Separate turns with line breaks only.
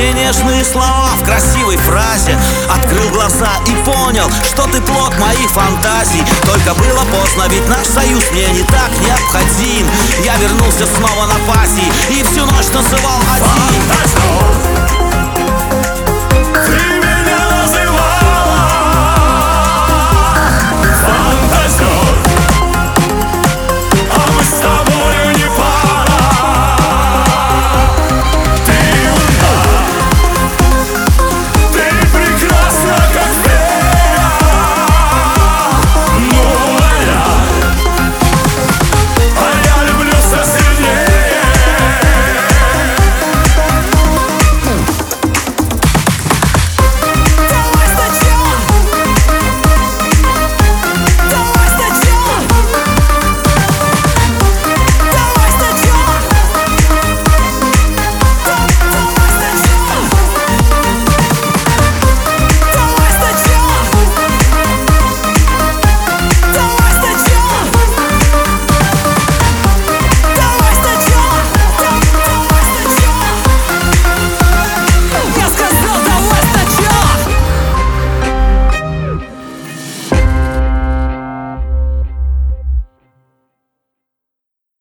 Все нежные слова в красивой фразе. Открыл глаза и понял, что ты плод моих фантазий. Только было поздно, ведь наш союз мне не так необходим. Я вернулся снова на пассии и всю ночь танцевал один.